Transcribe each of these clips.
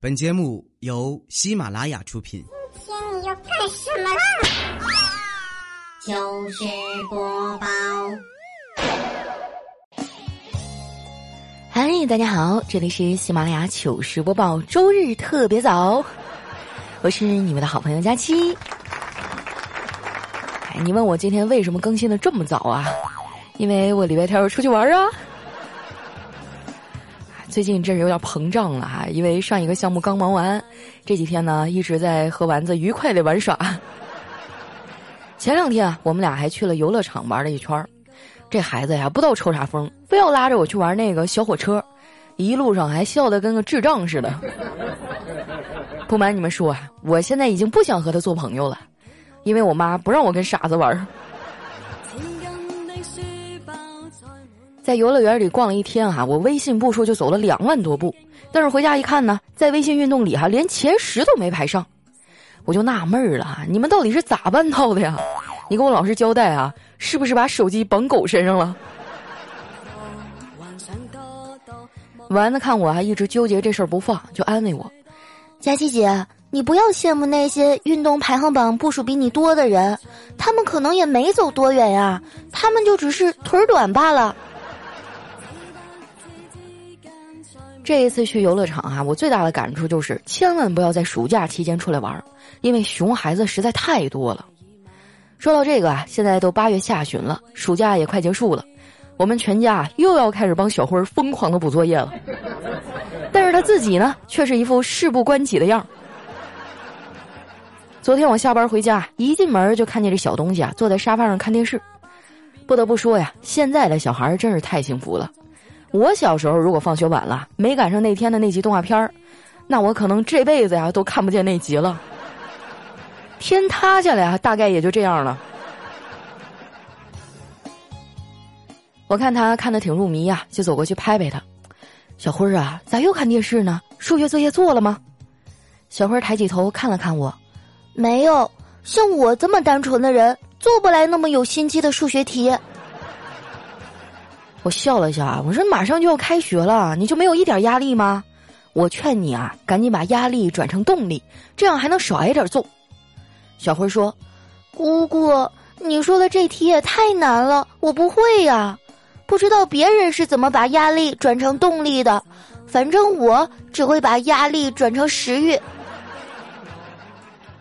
本节目由喜马拉雅出品。今天你要干什么啦？糗事播报。嗨，大家好，这里是喜马拉雅糗事播报，周日特别早，我是你们的好朋友佳期。哎，你问我今天为什么更新的这么早啊？因为我礼拜天要出去玩啊。最近真是有点膨胀了哈，因为上一个项目刚忙完，这几天呢一直在和丸子愉快的玩耍。前两天啊，我们俩还去了游乐场玩了一圈这孩子呀不知道抽啥风，非要拉着我去玩那个小火车，一路上还笑得跟个智障似的。不瞒你们说啊，我现在已经不想和他做朋友了，因为我妈不让我跟傻子玩。在游乐园里逛了一天哈，我微信步数就走了两万多步，但是回家一看呢，在微信运动里哈连前十都没排上，我就纳闷儿了，你们到底是咋办到的呀？你给我老实交代啊，是不是把手机绑狗身上了？丸子看我还一直纠结这事儿不放，就安慰我：“佳琪姐，你不要羡慕那些运动排行榜步数比你多的人，他们可能也没走多远呀，他们就只是腿儿短罢了。”这一次去游乐场啊，我最大的感触就是千万不要在暑假期间出来玩，因为熊孩子实在太多了。说到这个啊，现在都八月下旬了，暑假也快结束了，我们全家又要开始帮小辉疯狂的补作业了。但是他自己呢，却是一副事不关己的样儿。昨天我下班回家，一进门就看见这小东西啊，坐在沙发上看电视。不得不说呀，现在的小孩真是太幸福了。我小时候如果放学晚了，没赶上那天的那集动画片儿，那我可能这辈子呀都看不见那集了。天塌下来啊，大概也就这样了。我看他看的挺入迷呀，就走过去拍拍他。小辉儿啊，咋又看电视呢？数学作业做了吗？小辉儿抬起头看了看我，没有。像我这么单纯的人，做不来那么有心机的数学题。我笑了笑啊，我说马上就要开学了，你就没有一点压力吗？我劝你啊，赶紧把压力转成动力，这样还能少挨点揍。小辉说：“姑姑，你说的这题也太难了，我不会呀，不知道别人是怎么把压力转成动力的，反正我只会把压力转成食欲。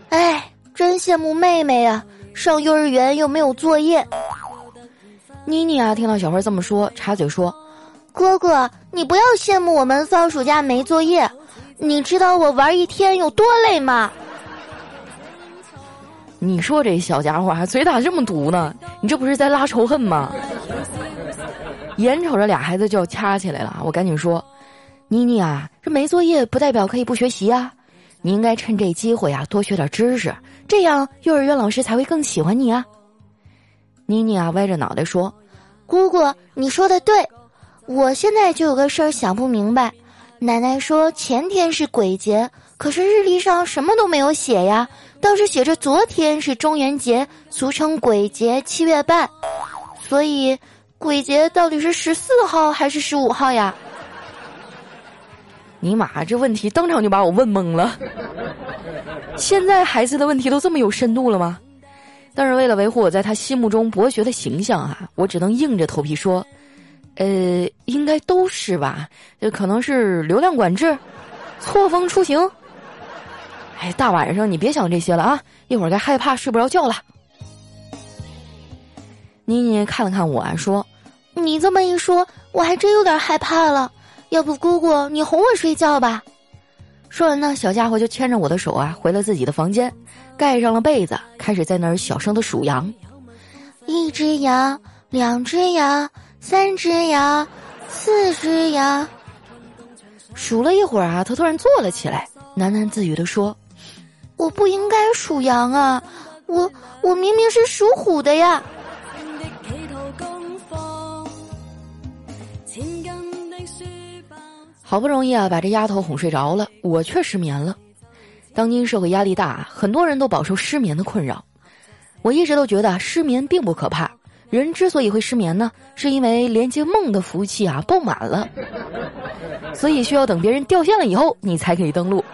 哎，真羡慕妹妹呀，上幼儿园又没有作业。”妮妮啊，听到小花这么说，插嘴说：“哥哥，你不要羡慕我们放暑假没作业，你知道我玩一天有多累吗？”你说这小家伙还嘴咋这么毒呢？你这不是在拉仇恨吗？眼瞅着俩孩子就要掐起来了，我赶紧说：“妮妮啊，这没作业不代表可以不学习啊，你应该趁这机会啊多学点知识，这样幼儿园老师才会更喜欢你啊。”妮妮啊，歪着脑袋说：“姑姑，你说的对，我现在就有个事儿想不明白。奶奶说前天是鬼节，可是日历上什么都没有写呀，倒是写着昨天是中元节，俗称鬼节，七月半。所以鬼节到底是十四号还是十五号呀？” 尼玛，这问题当场就把我问懵了。现在孩子的问题都这么有深度了吗？但是为了维护我在他心目中博学的形象啊，我只能硬着头皮说：“呃，应该都是吧？这可能是流量管制，错峰出行。”哎，大晚上你别想这些了啊！一会儿该害怕睡不着觉了。妮妮看了看我，说：“你这么一说，我还真有点害怕了。要不姑姑你哄我睡觉吧？”说完呢，小家伙就牵着我的手啊，回了自己的房间，盖上了被子，开始在那儿小声的数羊：一只羊，两只羊，三只羊，四只羊。数了一会儿啊，他突然坐了起来，喃喃自语的说：“我不应该数羊啊，我我明明是属虎的呀。”好不容易啊，把这丫头哄睡着了，我却失眠了。当今社会压力大，很多人都饱受失眠的困扰。我一直都觉得失眠并不可怕，人之所以会失眠呢，是因为连接梦的服务器啊爆满了，所以需要等别人掉线了以后，你才可以登录。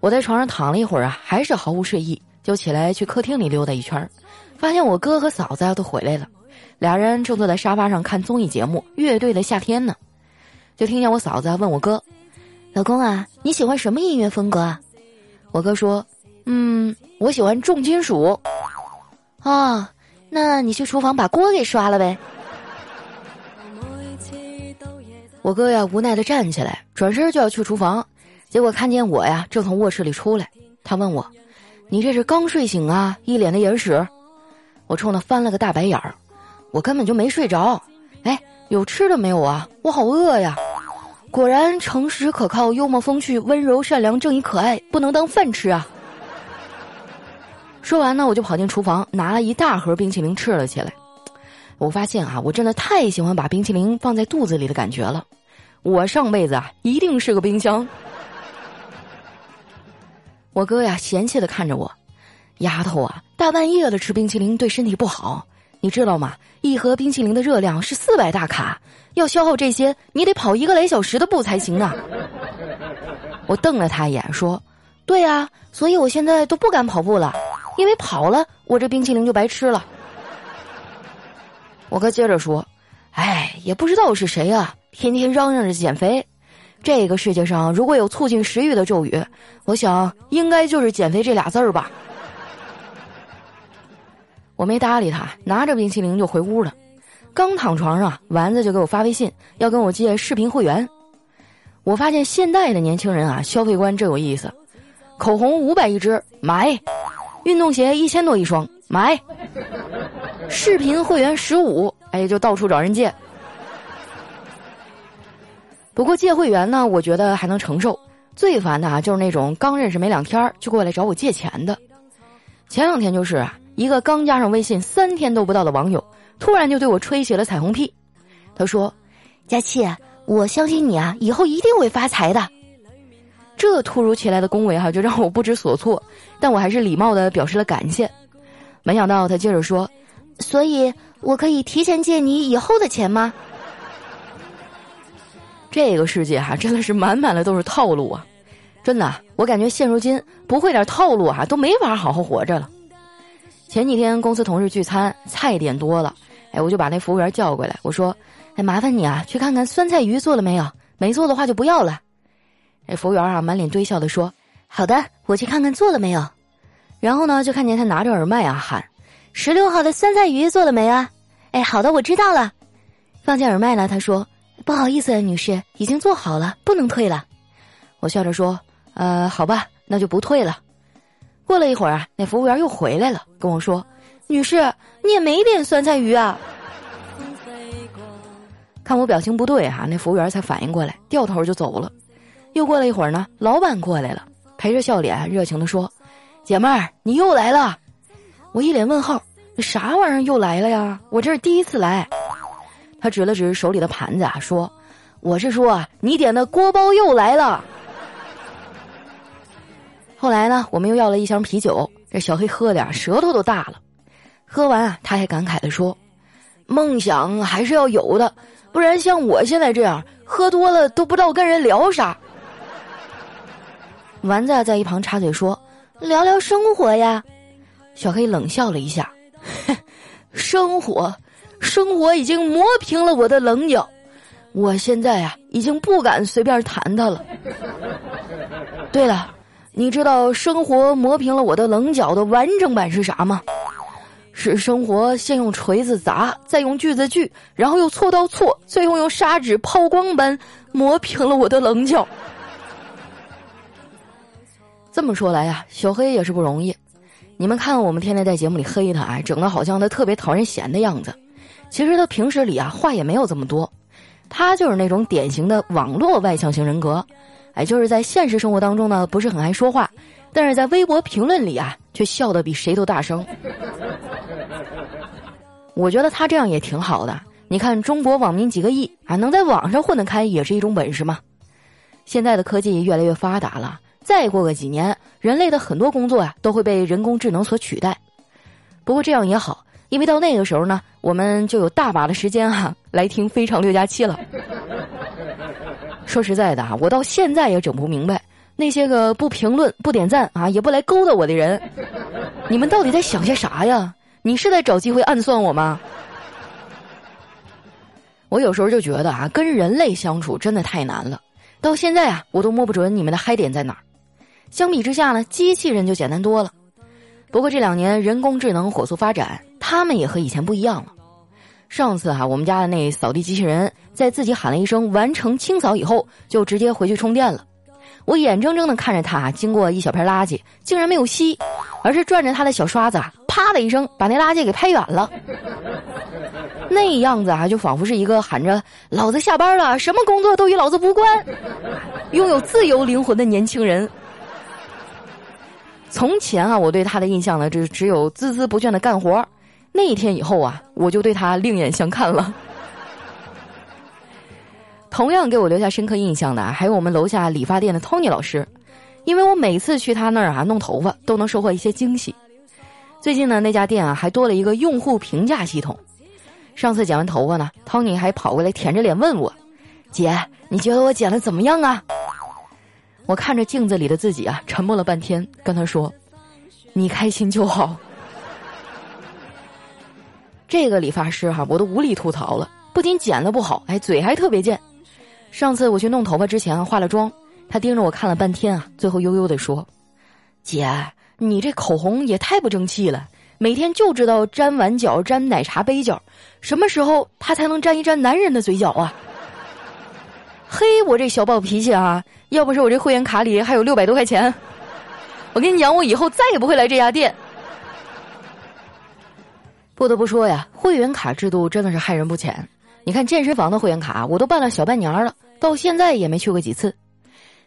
我在床上躺了一会儿啊，还是毫无睡意，就起来去客厅里溜达一圈儿，发现我哥和嫂子都回来了，俩人正坐在沙发上看综艺节目《乐队的夏天》呢，就听见我嫂子问我哥：“老公啊，你喜欢什么音乐风格啊？”我哥说：“嗯，我喜欢重金属。”啊，那你去厨房把锅给刷了呗。我哥呀，无奈的站起来，转身就要去厨房。结果看见我呀，正从卧室里出来，他问我：“你这是刚睡醒啊？一脸的眼屎。”我冲他翻了个大白眼儿，我根本就没睡着。哎，有吃的没有啊？我好饿呀！果然，诚实可靠、幽默风趣、温柔善良、正义可爱，不能当饭吃啊！说完呢，我就跑进厨房，拿了一大盒冰淇淋吃了起来。我发现啊，我真的太喜欢把冰淇淋放在肚子里的感觉了。我上辈子啊，一定是个冰箱。我哥呀，嫌弃的看着我，丫头啊，大半夜的吃冰淇淋对身体不好，你知道吗？一盒冰淇淋的热量是四百大卡，要消耗这些，你得跑一个来小时的步才行呢！我瞪了他一眼，说：“对呀，所以我现在都不敢跑步了，因为跑了，我这冰淇淋就白吃了。”我哥接着说：“哎，也不知道是谁啊，天天嚷嚷着减肥。”这个世界上如果有促进食欲的咒语，我想应该就是“减肥”这俩字儿吧。我没搭理他，拿着冰淇淋就回屋了。刚躺床上，丸子就给我发微信，要跟我借视频会员。我发现现代的年轻人啊，消费观真有意思：口红五百一支买，运动鞋一千多一双买，视频会员十五，哎，就到处找人借。不过借会员呢，我觉得还能承受。最烦的啊，就是那种刚认识没两天就过来找我借钱的。前两天就是啊，一个刚加上微信三天都不到的网友，突然就对我吹起了彩虹屁。他说：“佳琪，我相信你啊，以后一定会发财的。”这突如其来的恭维哈，就让我不知所措。但我还是礼貌的表示了感谢。没想到他接着说：“所以我可以提前借你以后的钱吗？”这个世界哈，真的是满满的都是套路啊！真的，我感觉现如今不会点套路哈，都没法好好活着了。前几天公司同事聚餐，菜点多了，哎，我就把那服务员叫过来，我说：“哎，麻烦你啊，去看看酸菜鱼做了没有，没做的话就不要了。”那服务员啊，满脸堆笑的说：“好的，我去看看做了没有。”然后呢，就看见他拿着耳麦啊喊：“十六号的酸菜鱼做了没啊？”哎，好的，我知道了。放下耳麦了，他说。不好意思，女士，已经做好了，不能退了。我笑着说：“呃，好吧，那就不退了。”过了一会儿啊，那服务员又回来了，跟我说：“女士，你也没点酸菜鱼啊？”看我表情不对哈，那服务员才反应过来，掉头就走了。又过了一会儿呢，老板过来了，陪着笑脸，热情的说：“姐妹儿，你又来了。”我一脸问号：“啥玩意儿又来了呀？我这是第一次来。”他指了指手里的盘子啊，说：“我是说，你点的锅包又来了。”后来呢，我们又要了一箱啤酒，这小黑喝的舌头都大了。喝完啊，他还感慨的说：“梦想还是要有的，不然像我现在这样喝多了都不知道跟人聊啥。”丸子在一旁插嘴说：“聊聊生活呀。”小黑冷笑了一下：“ 生活。”生活已经磨平了我的棱角，我现在呀已经不敢随便谈他了。对了，你知道生活磨平了我的棱角的完整版是啥吗？是生活先用锤子砸，再用锯子锯，然后又锉刀锉，最后用砂纸抛光般磨平了我的棱角。这么说来呀，小黑也是不容易。你们看，我们天天在节目里黑他，哎，整的好像他特别讨人嫌的样子。其实他平时里啊话也没有这么多，他就是那种典型的网络外向型人格，哎，就是在现实生活当中呢不是很爱说话，但是在微博评论里啊却笑得比谁都大声。我觉得他这样也挺好的。你看中国网民几个亿啊，能在网上混得开也是一种本事嘛。现在的科技越来越发达了，再过个几年，人类的很多工作呀都会被人工智能所取代。不过这样也好，因为到那个时候呢，我们就有大把的时间哈来听《非常六加七》了。说实在的啊，我到现在也整不明白那些个不评论、不点赞啊，也不来勾搭我的人，你们到底在想些啥呀？你是在找机会暗算我吗？我有时候就觉得啊，跟人类相处真的太难了。到现在啊，我都摸不准你们的嗨点在哪儿。相比之下呢，机器人就简单多了。不过这两年人工智能火速发展，他们也和以前不一样了。上次哈，我们家的那扫地机器人在自己喊了一声“完成清扫”以后，就直接回去充电了。我眼睁睁的看着他经过一小片垃圾，竟然没有吸，而是转着他的小刷子，啪的一声把那垃圾给拍远了。那样子啊，就仿佛是一个喊着“老子下班了，什么工作都与老子无关”，拥有自由灵魂的年轻人。从前啊，我对他的印象呢，只只有孜孜不倦的干活。那一天以后啊，我就对他另眼相看了。同样给我留下深刻印象的，还有我们楼下理发店的 Tony 老师，因为我每次去他那儿啊弄头发，都能收获一些惊喜。最近呢，那家店啊还多了一个用户评价系统。上次剪完头发呢，Tony 还跑过来舔着脸问我：“姐，你觉得我剪的怎么样啊？”我看着镜子里的自己啊，沉默了半天，跟他说：“你开心就好。” 这个理发师哈，我都无力吐槽了。不仅剪的不好，哎，嘴还特别贱。上次我去弄头发之前化了妆，他盯着我看了半天啊，最后悠悠的说：“姐，你这口红也太不争气了，每天就知道沾碗角、沾奶茶杯角，什么时候他才能沾一沾男人的嘴角啊？” 嘿，我这小暴脾气啊！要不是我这会员卡里还有六百多块钱，我跟你讲，我以后再也不会来这家店。不得不说呀，会员卡制度真的是害人不浅。你看健身房的会员卡，我都办了小半年了，到现在也没去过几次。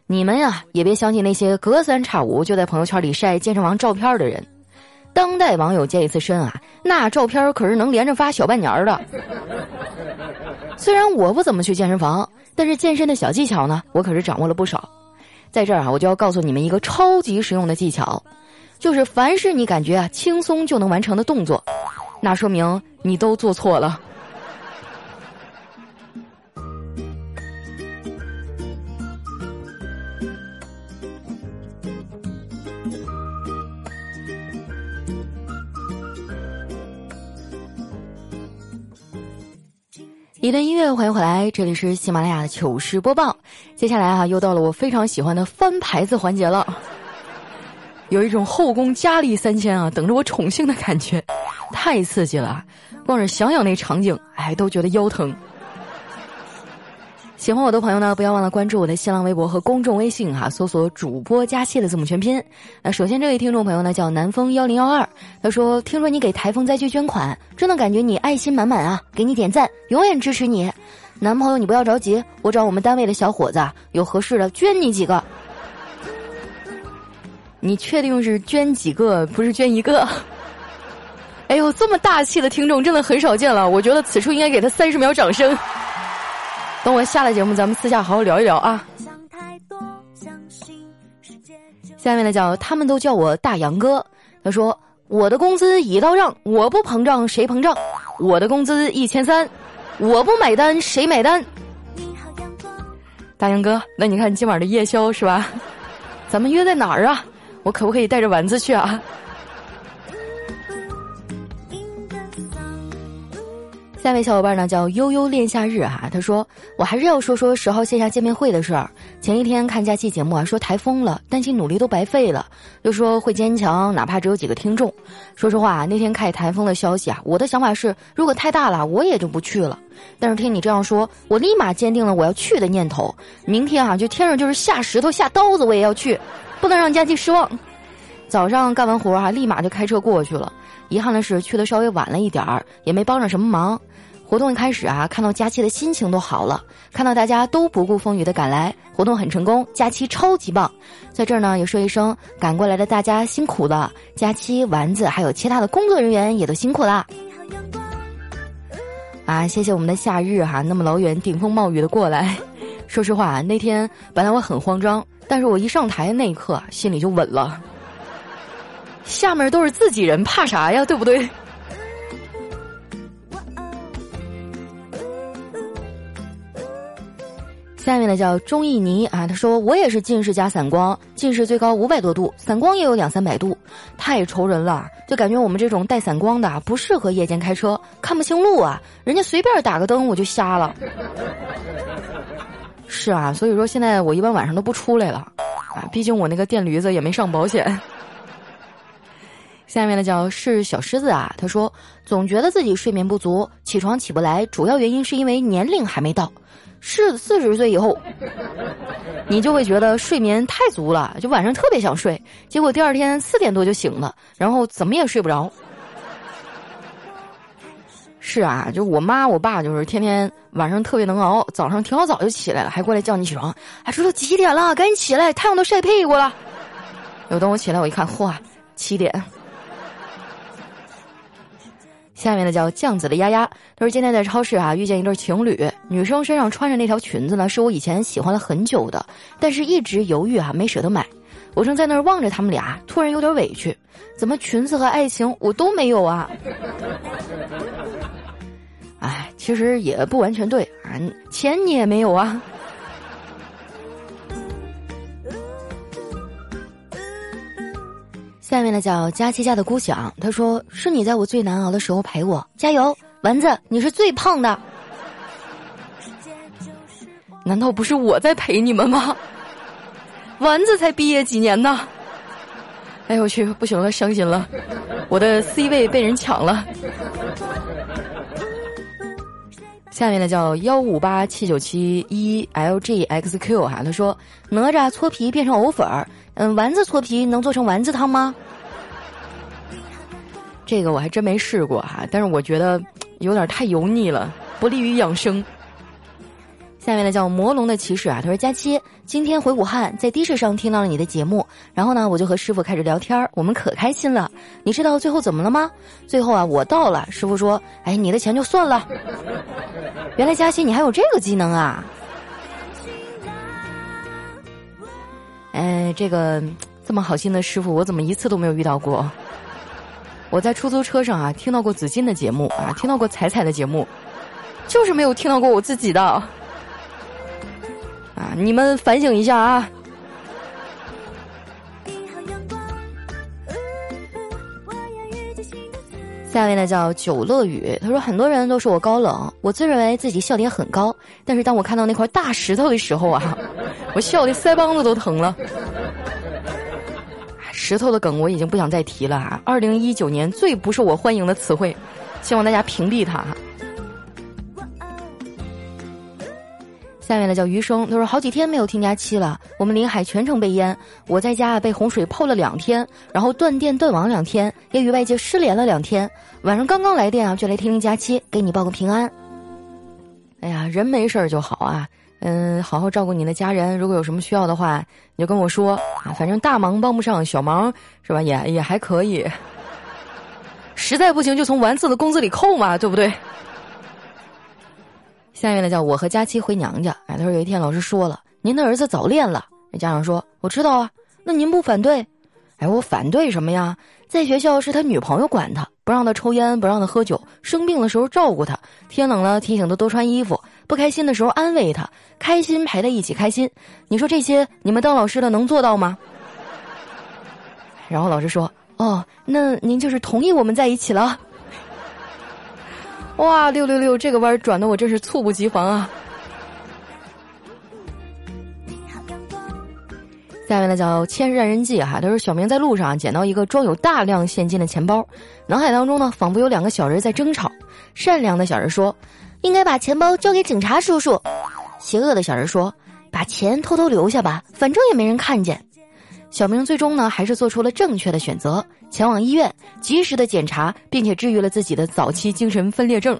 你们呀，也别相信那些隔三差五就在朋友圈里晒健身房照片的人。当代网友健一次身啊，那照片可是能连着发小半年的。虽然我不怎么去健身房。但是健身的小技巧呢，我可是掌握了不少。在这儿啊，我就要告诉你们一个超级实用的技巧，就是凡是你感觉啊轻松就能完成的动作，那说明你都做错了。一段音乐，欢迎回来，这里是喜马拉雅糗事播报。接下来啊，又到了我非常喜欢的翻牌子环节了，有一种后宫佳丽三千啊，等着我宠幸的感觉，太刺激了，光是想想那场景，哎，都觉得腰疼。喜欢我的朋友呢，不要忘了关注我的新浪微博和公众微信哈，搜索“主播加谢”的字母全拼。那首先这位听众朋友呢叫南风幺零幺二，他说听说你给台风灾区捐款，真的感觉你爱心满满啊，给你点赞，永远支持你。男朋友你不要着急，我找我们单位的小伙子有合适的捐你几个。你确定是捐几个，不是捐一个？哎呦，这么大气的听众真的很少见了，我觉得此处应该给他三十秒掌声。等我下了节目，咱们私下好好聊一聊啊。下面呢叫他们都叫我大杨哥，他说我的工资已到账，我不膨胀谁膨胀？我的工资一千三，我不买单谁买单？大杨哥，那你看今晚的夜宵是吧？咱们约在哪儿啊？我可不可以带着丸子去啊？下位小伙伴呢叫悠悠恋夏日哈，他说我还是要说说十号线下见面会的事儿。前一天看假期节目啊，说台风了，担心努力都白费了，又说会坚强，哪怕只有几个听众。说实话，那天看台风的消息啊，我的想法是，如果太大了，我也就不去了。但是听你这样说，我立马坚定了我要去的念头。明天啊，就天上就是下石头下刀子，我也要去，不能让佳期失望。早上干完活啊，立马就开车过去了。遗憾的是，去的稍微晚了一点儿，也没帮上什么忙。活动一开始啊，看到佳期的心情都好了，看到大家都不顾风雨的赶来，活动很成功，佳期超级棒。在这儿呢，也说一声赶过来的大家辛苦了，佳期、丸子还有其他的工作人员也都辛苦啦。啊，谢谢我们的夏日哈，那么老远顶风冒雨的过来。说实话，那天本来我很慌张，但是我一上台那一刻心里就稳了。下面都是自己人，怕啥呀？对不对？下面呢叫钟意妮啊，他说我也是近视加散光，近视最高五百多度，散光也有两三百度，太愁人了，就感觉我们这种带散光的不适合夜间开车，看不清路啊，人家随便打个灯我就瞎了。是啊，所以说现在我一般晚上都不出来了，啊，毕竟我那个电驴子也没上保险。下面呢叫是小狮子啊，他说总觉得自己睡眠不足，起床起不来，主要原因是因为年龄还没到。是四十岁以后，你就会觉得睡眠太足了，就晚上特别想睡，结果第二天四点多就醒了，然后怎么也睡不着。是啊，就我妈我爸就是天天晚上特别能熬，早上挺好早就起来了，还过来叫你起床，还说都几点了，赶紧起来，太阳都晒屁股了。有等我起来，我一看，嚯，七点。下面呢叫酱紫的丫丫，他说今天在超市啊遇见一对情侣，女生身上穿着那条裙子呢是我以前喜欢了很久的，但是一直犹豫啊没舍得买。我正在那儿望着他们俩，突然有点委屈，怎么裙子和爱情我都没有啊？哎，其实也不完全对啊，钱你也没有啊。下面呢叫佳琪家的姑想，他说是你在我最难熬的时候陪我，加油，丸子，你是最胖的。难道不是我在陪你们吗？丸子才毕业几年呢？哎呦我去，不行了，伤心了，我的 C 位被人抢了。下面呢叫幺五八七九七一 LGXQ 哈，他说哪吒搓皮变成藕粉儿。嗯，丸子搓皮能做成丸子汤吗？这个我还真没试过哈，但是我觉得有点太油腻了，不利于养生。下面呢叫魔龙的骑士啊，他说佳期今天回武汉，在的士上听到了你的节目，然后呢我就和师傅开始聊天我们可开心了。你知道最后怎么了吗？最后啊我到了，师傅说，哎你的钱就算了。原来佳期你还有这个技能啊！哎，这个这么好心的师傅，我怎么一次都没有遇到过？我在出租车上啊，听到过紫金的节目啊，听到过彩彩的节目，就是没有听到过我自己的。啊，你们反省一下啊！下位呢叫九乐雨，他说很多人都说我高冷，我自认为自己笑点很高，但是当我看到那块大石头的时候啊，我笑的腮帮子都疼了。石头的梗我已经不想再提了啊！二零一九年最不受我欢迎的词汇，希望大家屏蔽它。下面呢叫余生，他说好几天没有听佳期了，我们临海全程被淹，我在家被洪水泡了两天，然后断电断网两天，也与外界失联了两天，晚上刚刚来电啊，就来听听佳期，给你报个平安。哎呀，人没事儿就好啊，嗯，好好照顾你的家人，如果有什么需要的话，你就跟我说啊，反正大忙帮不上，小忙是吧，也也还可以，实在不行就从丸子的工资里扣嘛，对不对？下面呢叫我和佳期回娘家。哎，他说有一天老师说了，您的儿子早恋了。那家长说我知道啊，那您不反对？哎，我反对什么呀？在学校是他女朋友管他，不让他抽烟，不让他喝酒，生病的时候照顾他，天冷了提醒他多穿衣服，不开心的时候安慰他，开心陪他一起开心。你说这些你们当老师的能做到吗？然后老师说哦，那您就是同意我们在一起了。哇，六六六，这个弯转的我真是猝不及防啊！下面呢叫《千日人记》哈，他说小明在路上捡到一个装有大量现金的钱包，脑海当中呢仿佛有两个小人在争吵。善良的小人说：“应该把钱包交给警察叔叔。”邪恶的小人说：“把钱偷偷留下吧，反正也没人看见。”小明最终呢，还是做出了正确的选择，前往医院，及时的检查，并且治愈了自己的早期精神分裂症。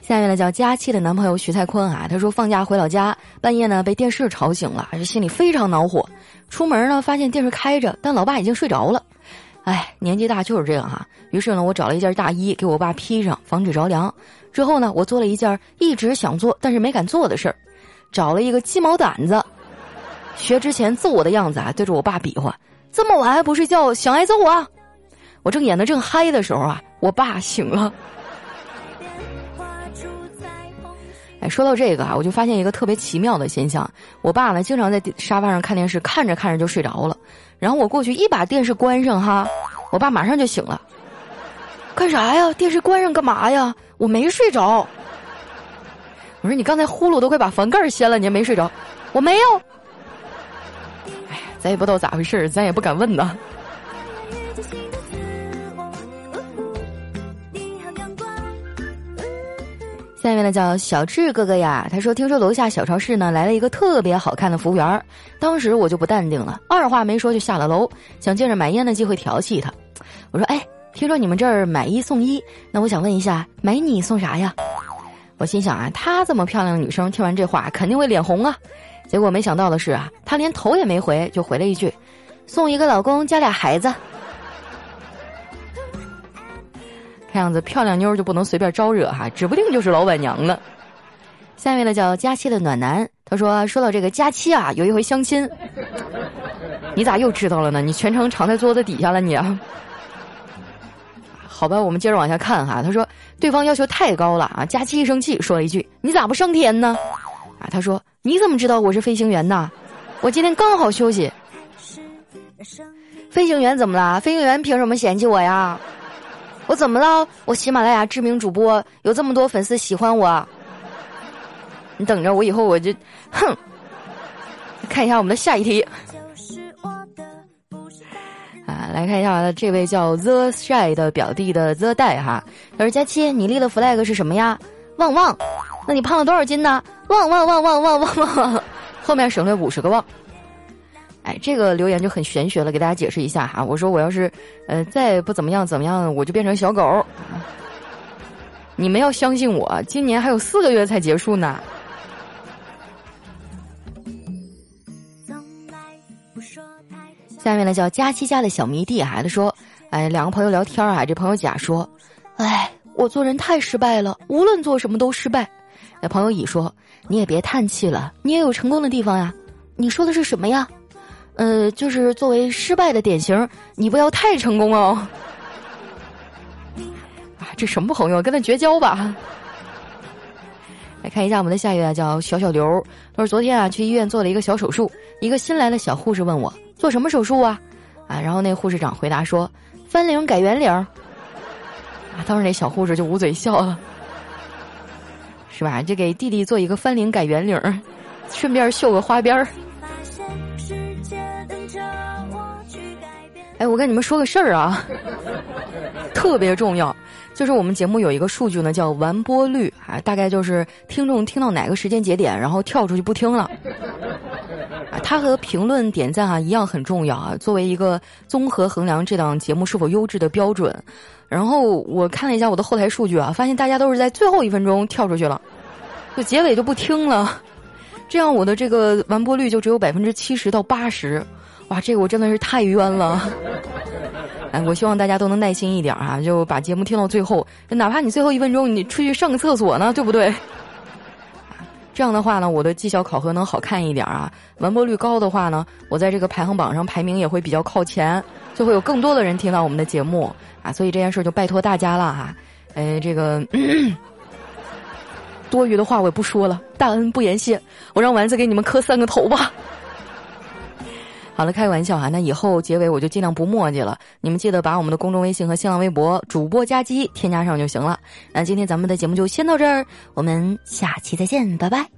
下面呢，叫佳期的男朋友徐才坤啊，他说放假回老家，半夜呢被电视吵醒了，这心里非常恼火。出门呢，发现电视开着，但老爸已经睡着了。哎，年纪大就是这样哈。于是呢，我找了一件大衣给我爸披上，防止着凉。之后呢，我做了一件一直想做但是没敢做的事儿，找了一个鸡毛掸子，学之前揍我的样子啊，对着我爸比划。这么晚还不睡觉，想挨揍啊？我正演的正嗨的时候啊，我爸醒了。哎，说到这个啊，我就发现一个特别奇妙的现象。我爸呢，经常在沙发上看电视，看着看着就睡着了。然后我过去一把电视关上哈，我爸马上就醒了。干啥呀？电视关上干嘛呀？我没睡着。我说你刚才呼噜都快把房盖掀了，你还没睡着？我没有。哎，咱也不知道咋回事咱也不敢问呐。下面呢叫小智哥哥呀，他说听说楼下小超市呢来了一个特别好看的服务员，当时我就不淡定了，二话没说就下了楼，想借着买烟的机会调戏他。我说哎，听说你们这儿买一送一，那我想问一下，买你送啥呀？我心想啊，她这么漂亮的女生，听完这话肯定会脸红啊。结果没想到的是啊，她连头也没回就回了一句，送一个老公加俩孩子。看样子漂亮妞就不能随便招惹哈，指不定就是老板娘呢。下面呢叫佳期的暖男，他说说到这个佳期啊，有一回相亲，你咋又知道了呢？你全程藏在桌子底下了你啊？好吧，我们接着往下看哈。他说对方要求太高了啊，佳期一生气说了一句：“你咋不上天呢？”啊，他说你怎么知道我是飞行员呢？我今天刚好休息。飞行员怎么了？飞行员凭什么嫌弃我呀？我怎么了？我喜马拉雅知名主播，有这么多粉丝喜欢我。你等着，我以后我就，哼！看一下我们的下一题。啊，来看一下这位叫 The Shy 的表弟的 The 代哈。他说：“佳期，你立的 flag 是什么呀？旺旺。那你胖了多少斤呢？旺旺旺旺旺旺旺。后面省略五十个旺。”哎，这个留言就很玄学了，给大家解释一下哈。我说我要是，呃，再不怎么样怎么样，我就变成小狗。你们要相信我，今年还有四个月才结束呢。下面呢叫佳期家的小迷弟，孩子说，哎，两个朋友聊天啊，这朋友甲说，哎，我做人太失败了，无论做什么都失败。那朋友乙说，你也别叹气了，你也有成功的地方呀。你说的是什么呀？呃，就是作为失败的典型，你不要太成功哦。啊，这什么朋友？跟他绝交吧。来看一下我们的下一位，叫小小刘。他说昨天啊去医院做了一个小手术，一个新来的小护士问我做什么手术啊？啊，然后那护士长回答说翻领改圆领。啊，当时那小护士就捂嘴笑了，是吧？就给弟弟做一个翻领改圆领，顺便绣个花边儿。哎，我跟你们说个事儿啊，特别重要，就是我们节目有一个数据呢，叫完播率啊，大概就是听众听到哪个时间节点，然后跳出去不听了。啊，它和评论点赞啊一样很重要啊，作为一个综合衡量这档节目是否优质的标准。然后我看了一下我的后台数据啊，发现大家都是在最后一分钟跳出去了，就结尾就不听了，这样我的这个完播率就只有百分之七十到八十。哇，这个我真的是太冤了！哎，我希望大家都能耐心一点啊，就把节目听到最后，哪怕你最后一分钟你出去上个厕所呢，对不对？这样的话呢，我的绩效考核能好看一点啊。完播率高的话呢，我在这个排行榜上排名也会比较靠前，就会有更多的人听到我们的节目啊。所以这件事就拜托大家了哈。哎，这个 多余的话我也不说了，大恩不言谢，我让丸子给你们磕三个头吧。好了，开个玩笑哈，那以后结尾我就尽量不墨迹了。你们记得把我们的公众微信和新浪微博主播加机添加上就行了。那今天咱们的节目就先到这儿，我们下期再见，拜拜。